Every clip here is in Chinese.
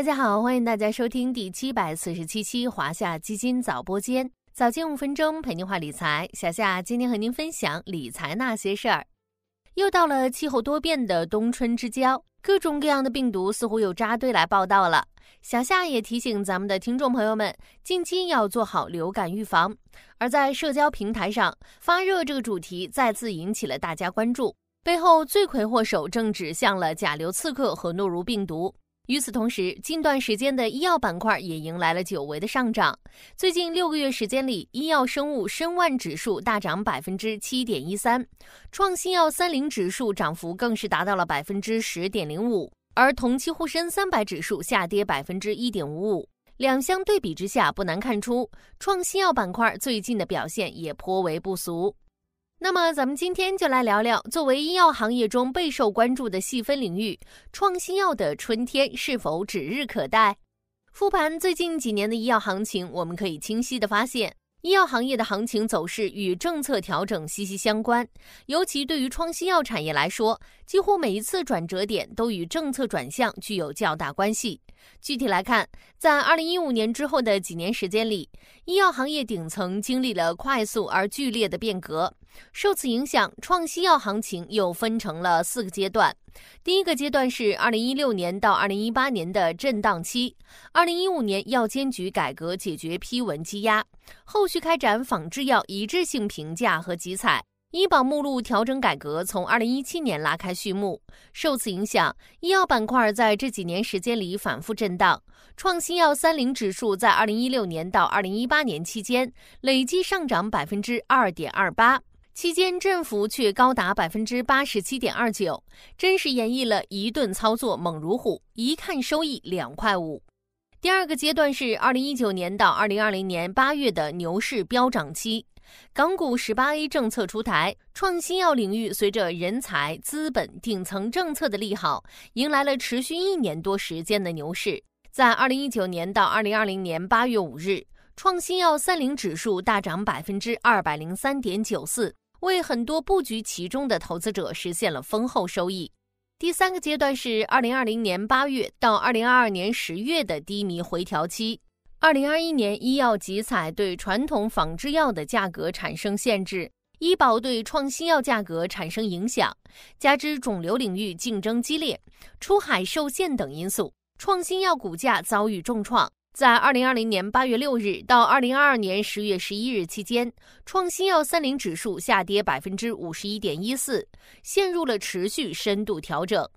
大家好，欢迎大家收听第七百四十七期华夏基金早播间，早间五分钟陪您话理财。小夏今天和您分享理财那些事儿。又到了气候多变的冬春之交，各种各样的病毒似乎又扎堆来报道了。小夏也提醒咱们的听众朋友们，近期要做好流感预防。而在社交平台上，发热这个主题再次引起了大家关注，背后罪魁祸首正指向了甲流刺客和诺如病毒。与此同时，近段时间的医药板块也迎来了久违的上涨。最近六个月时间里，医药生物申万指数大涨百分之七点一三，创新药三零指数涨幅更是达到了百分之十点零五，而同期沪深三百指数下跌百分之一点五五。两相对比之下，不难看出，创新药板块最近的表现也颇为不俗。那么，咱们今天就来聊聊，作为医药行业中备受关注的细分领域，创新药的春天是否指日可待？复盘最近几年的医药行情，我们可以清晰的发现，医药行业的行情走势与政策调整息息相关。尤其对于创新药产业来说，几乎每一次转折点都与政策转向具有较大关系。具体来看，在二零一五年之后的几年时间里，医药行业顶层经历了快速而剧烈的变革。受此影响，创新药行情又分成了四个阶段。第一个阶段是二零一六年到二零一八年的震荡期。二零一五年，药监局改革解决批文积压，后续开展仿制药一致性评价和集采。医保目录调整改革从二零一七年拉开序幕，受此影响，医药板块在这几年时间里反复震荡。创新药三零指数在二零一六年到二零一八年期间累计上涨百分之二点二八，期间振幅却高达百分之八十七点二九，真实演绎了一顿操作猛如虎，一看收益两块五。第二个阶段是二零一九年到二零二零年八月的牛市飙涨期。港股十八 A 政策出台，创新药领域随着人才、资本、顶层政策的利好，迎来了持续一年多时间的牛市。在二零一九年到二零二零年八月五日，创新药三零指数大涨百分之二百零三点九四，为很多布局其中的投资者实现了丰厚收益。第三个阶段是二零二零年八月到二零二二年十月的低迷回调期。二零二一年，医药集采对传统仿制药的价格产生限制，医保对创新药价格产生影响，加之肿瘤领域竞争激烈、出海受限等因素，创新药股价遭遇重创。在二零二零年八月六日到二零二二年十月十一日期间，创新药三零指数下跌百分之五十一点一四，陷入了持续深度调整。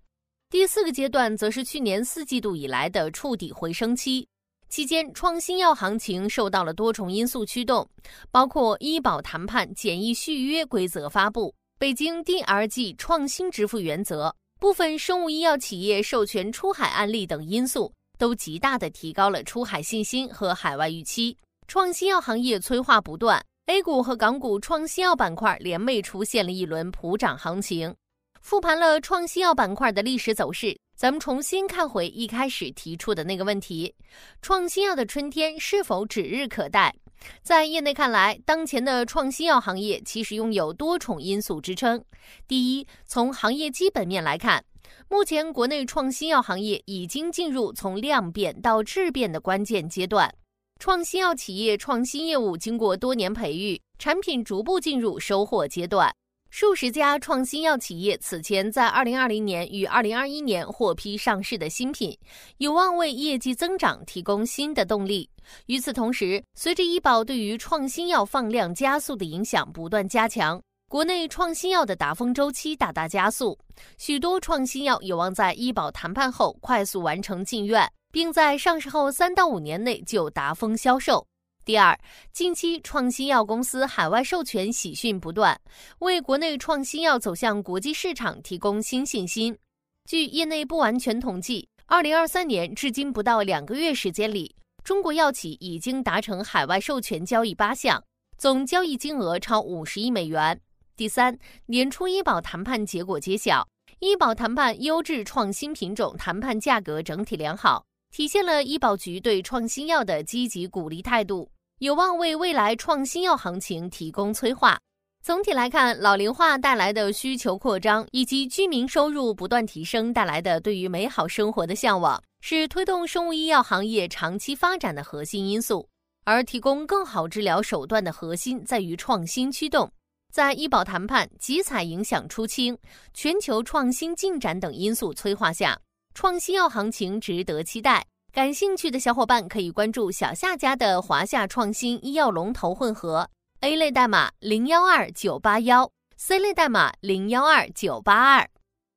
第四个阶段则是去年四季度以来的触底回升期。期间，创新药行情受到了多重因素驱动，包括医保谈判简易续约规则发布、北京 DRG 创新支付原则、部分生物医药企业授权出海案例等因素，都极大的提高了出海信心和海外预期。创新药行业催化不断，A 股和港股创新药板块连袂出现了一轮普涨行情。复盘了创新药板块的历史走势。咱们重新看回一开始提出的那个问题：创新药的春天是否指日可待？在业内看来，当前的创新药行业其实拥有多重因素支撑。第一，从行业基本面来看，目前国内创新药行业已经进入从量变到质变的关键阶段，创新药企业创新业务经过多年培育，产品逐步进入收获阶段。数十家创新药企业此前在二零二零年与二零二一年获批上市的新品，有望为业绩增长提供新的动力。与此同时，随着医保对于创新药放量加速的影响不断加强，国内创新药的达峰周期大大加速，许多创新药有望在医保谈判后快速完成进院，并在上市后三到五年内就达峰销售。第二，近期创新药公司海外授权喜讯不断，为国内创新药走向国际市场提供新信心。据业内不完全统计，二零二三年至今不到两个月时间里，中国药企已经达成海外授权交易八项，总交易金额超五十亿美元。第三，年初医保谈判结果揭晓，医保谈判优质创新品种谈判价格整体良好，体现了医保局对创新药的积极鼓励态度。有望为未来创新药行情提供催化。总体来看，老龄化带来的需求扩张，以及居民收入不断提升带来的对于美好生活的向往，是推动生物医药行业长期发展的核心因素。而提供更好治疗手段的核心在于创新驱动。在医保谈判、集采影响出清、全球创新进展等因素催化下，创新药行情值得期待。感兴趣的小伙伴可以关注小夏家的华夏创新医药龙头混合。A 类代码零幺二九八幺，C 类代码零幺二九八二。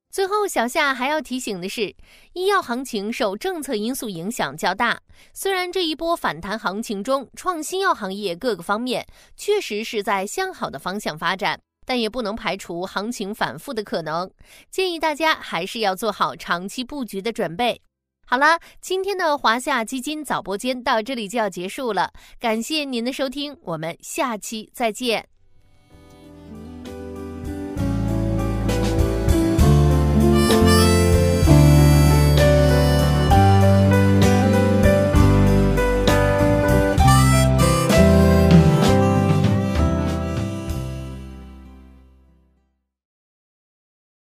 最后，小夏还要提醒的是，医药行情受政策因素影响较大。虽然这一波反弹行情中，创新药行业各个方面确实是在向好的方向发展，但也不能排除行情反复的可能。建议大家还是要做好长期布局的准备。好啦，今天的华夏基金早播间到这里就要结束了，感谢您的收听，我们下期再见。